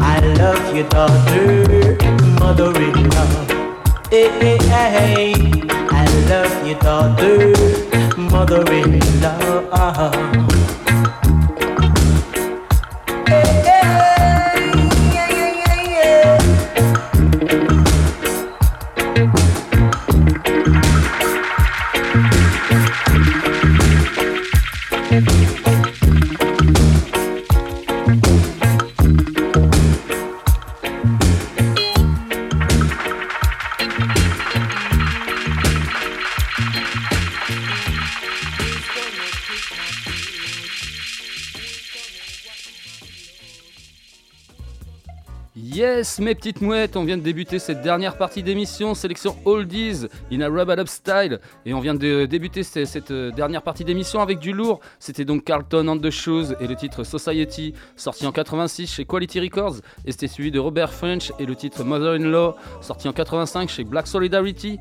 I love you, daughter, mother-in-law. Eh, eh, eh, hey. I love daughter, mother-in-law. Mes petites mouettes, on vient de débuter cette dernière partie d'émission, sélection Oldies in a Rubber Up Style. Et on vient de débuter ce- cette, euh, dernière partie d'émission avec du lourd. C'était donc Carlton and the Shoes et le titre Society, sorti en 86 chez Quality Records. Et c'était suivi de Robert French et le titre Mother-in-Law, sorti en 85 chez Black Solidarity.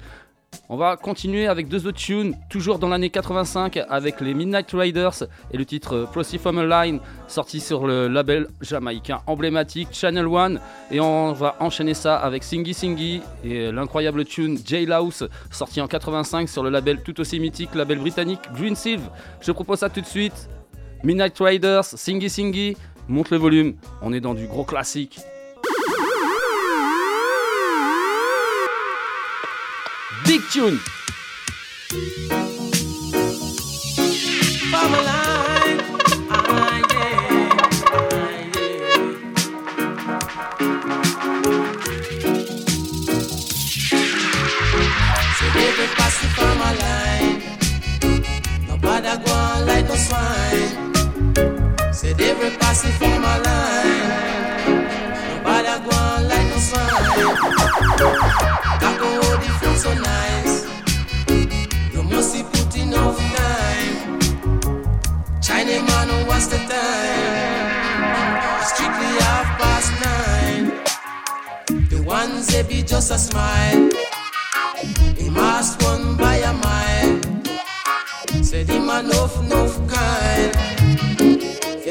On va continuer avec deux autres tunes, toujours dans l'année 85, avec les Midnight Riders et le titre Proceed from a Line, sorti sur le label jamaïcain emblématique Channel One. Et on va enchaîner ça avec Singy Singy et l'incroyable tune Jailhouse, sorti en 85 sur le label tout aussi mythique, label britannique Green Silve. Je propose ça tout de suite. Midnight Riders, Singy Singy, monte le volume, on est dans du gros classique. Ah, ah, passing Farmerline, nobody go on like no swine. They be passing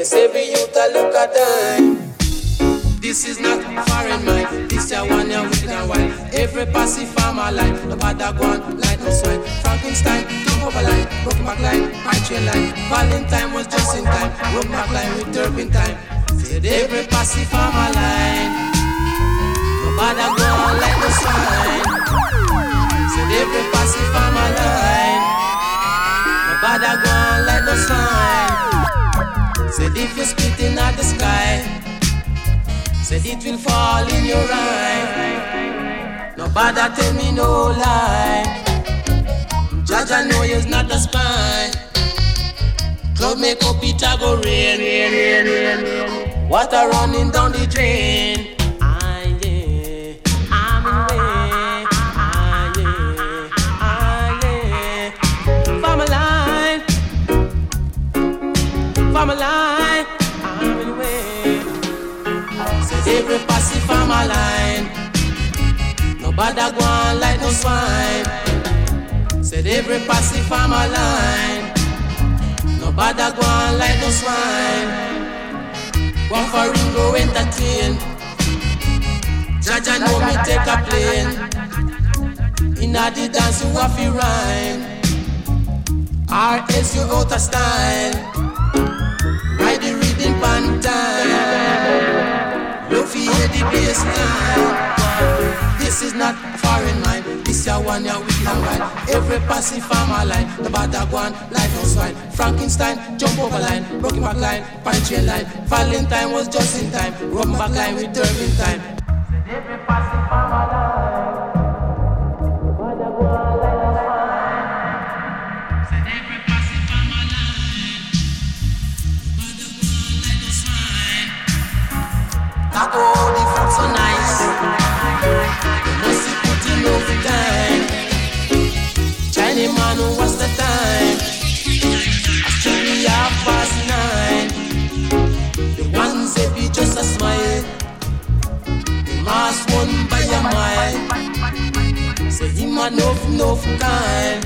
Yes, every youth a look at time. This is not foreign mind. This ya one ya wicked and wild. Every passive farmer line, no bother go on like no swine. Frankenstein, jump over line, broken back line, high line. Valentine was just in time, broken back line with turpentine. Said every passive farmer line, no bother go on like no swine. Said every passive farmer line, no bother go on like no swine. Said if you spit in at the sky. Said it will fall in your eye. No bother tell me no lie. Judge I know you's not a spy. Club make up it a go rain, rain, rain, rain. Water running down the drain. Ah, yeah. I'm in way. Ah, yeah. Ah, yeah. Passive farmer line. No bother go on like no swine. Said every passive farmer line. No bother go on like no swine. One for Ringo entertain. Jaja know me take a plane. Inna the dance you have to rhyme. RS you out of style. Ride the rhythm pan the bass line. This is not foreign mind. This ya one ya wicked and wild. Every passive farmer line, the bad one like no swine. Frankenstein jump over line, broken back line, punch chain line. Valentine was just in time, rub back line with no swine. Every passive farmer line, the so nice. Must be putting over time. Man, the time? Strictly half past nine. The be just a smile. By. Say him kind.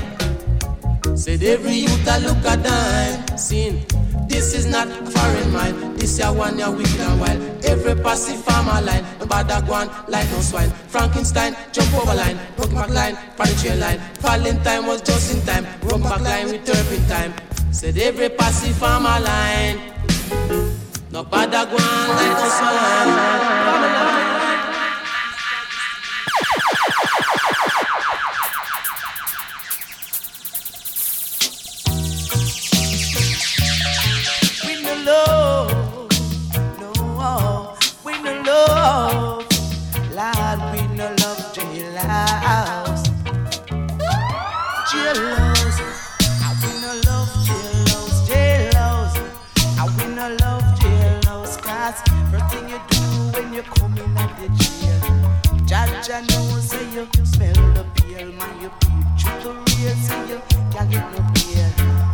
Said every youth a look a dime. Seen. This is not foreign mind. This ya one ya wicked and wild. Every passive farmer line, no bother go on like no swine. Frankenstein jump over line, broken back line, party line. Valentine was just in time, broken back line with turpentine. Said every passive farmer line, no bother go on like no swine. Jaja know say you smell the pale man, you peep through the real, say you can't get no pale.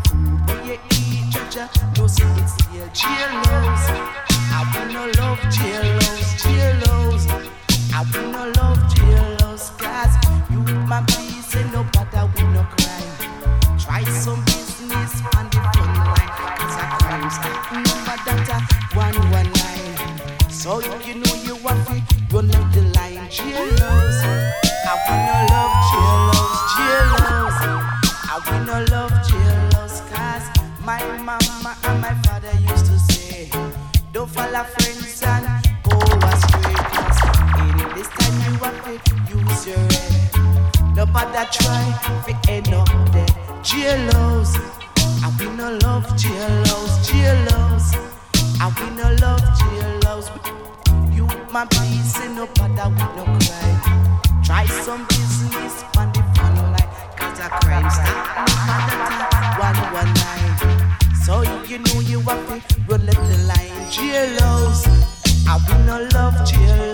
Food when you eat, Jaja know say it's still jailhouse. I will no love jailhouse, jailhouse. I will no love jailhouse, cause you my Nobody try to end up dead. Jailhouse, I will no love jailhouse, jailhouse. I will no love jailhouse. You my peace and no bother with no crime. Try some business on the front line, cause a crime stop one one nine. So you know you have to run up the line, jailhouse. I will no love jailhouse,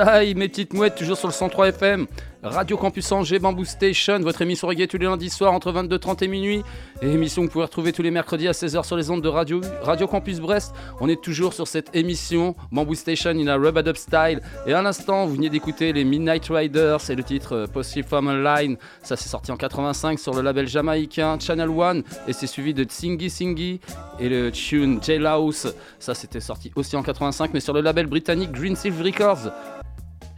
Mes petites mouettes, toujours sur le 103 FM. Radio Campus Angers, Bamboo Station, votre émission reggae tous les lundis soirs entre 22h30 et minuit. Et émission que vous pouvez retrouver tous les mercredis à 16h sur les ondes de Radio, Campus Brest. On est toujours sur cette émission Bamboo Station in a Rubber Dub Style. Et à l'instant, vous venez d'écouter les Midnight Riders et le titre euh, Possible From Line. Ça, c'est sorti en 85 sur le label jamaïcain Channel One. Et c'est suivi de Tsingy Singy et le tune Jailhouse. Ça, c'était sorti aussi en 85, mais sur le label britannique Green Silver Records.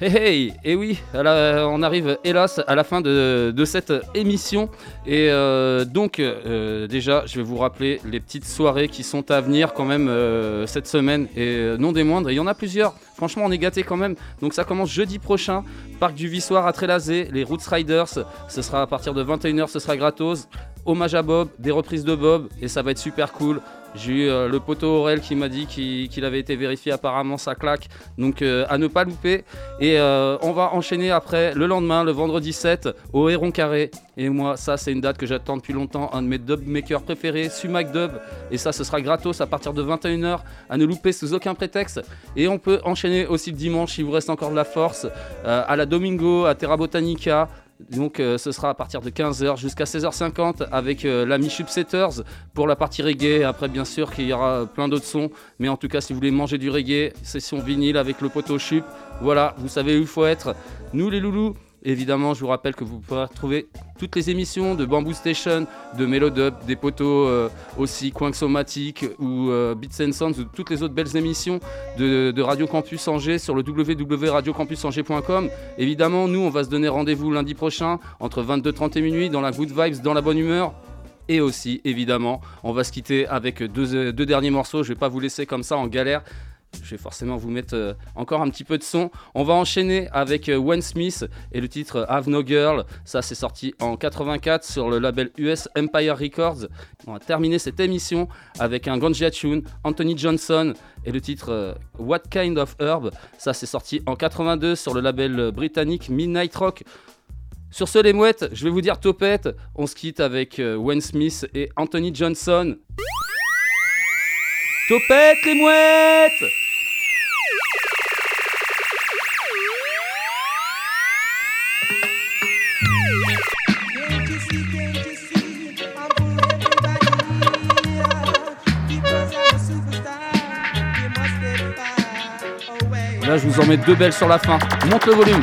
Hey hey, et oui, à la- on arrive hélas à la fin de, cette émission. Et euh, donc, euh, déjà, je vais vous rappeler les petites soirées qui sont à venir quand même euh, cette semaine. Et non des moindres, il y en a plusieurs. Franchement, on est gâtés quand même. Donc, ça commence jeudi prochain, Parc du Vissoir à Trélazé, les Roots Riders. Ce sera à partir de 21h, ce sera gratos. Hommage à Bob, des reprises de Bob, et ça va être super cool. J'ai eu euh, le poteau Aurel qui m'a dit qu'il avait été vérifié, apparemment ça claque. Donc euh, à ne pas louper. Et euh, on va enchaîner après le lendemain, le vendredi 7, au Héron Carré. Et moi, ça c'est une date que j'attends depuis longtemps. Un de mes dub makers préférés, Sumac Dub. Et ça, ce sera gratos à partir de 21h. À ne louper sous aucun prétexte. Et on peut enchaîner aussi le dimanche, s'il vous reste encore de la force, à la Domingo, à Terra Botanica. Donc euh, ce sera à partir de 15h jusqu'à 16h50 avec euh, l'ami Chup Setters pour la partie reggae. Après bien sûr qu'il y aura plein d'autres sons. Mais en tout cas si vous voulez manger du reggae, session vinyle avec le poteau Chup. Voilà, vous savez où il faut être. Nous les loulous. Évidemment, je vous rappelle que vous pourrez retrouver toutes les émissions de Bamboo Station, de Melodub, des poteaux euh, aussi Coin Somatic ou euh, Beats and Sounds ou toutes les autres belles émissions de, Radio Campus Angers sur le www.radiocampusangers.com. Évidemment, nous, on va se donner rendez-vous lundi prochain entre 22h30 et minuit dans la good vibes, dans la bonne humeur. Et aussi, évidemment, on va se quitter avec deux, derniers morceaux. Je vais pas vous laisser comme ça en galère je vais forcément vous mettre euh, encore un petit peu de son. On va enchaîner avec euh, Wayne Smith et le titre euh, Have No Girl. Ça, c'est sorti en 84 sur le label US Empire Records. On va terminer cette émission avec un Ganja tune, Anthony Johnson et le titre What Kind of Herb. Ça, c'est sorti en 82 sur le label britannique Midnight Rock. Sur ce, les mouettes, je vais vous dire topette. On se quitte avec Wayne Smith et Anthony Johnson. Topette les mouettes Je vous en mets deux belles sur la fin. Monte le volume.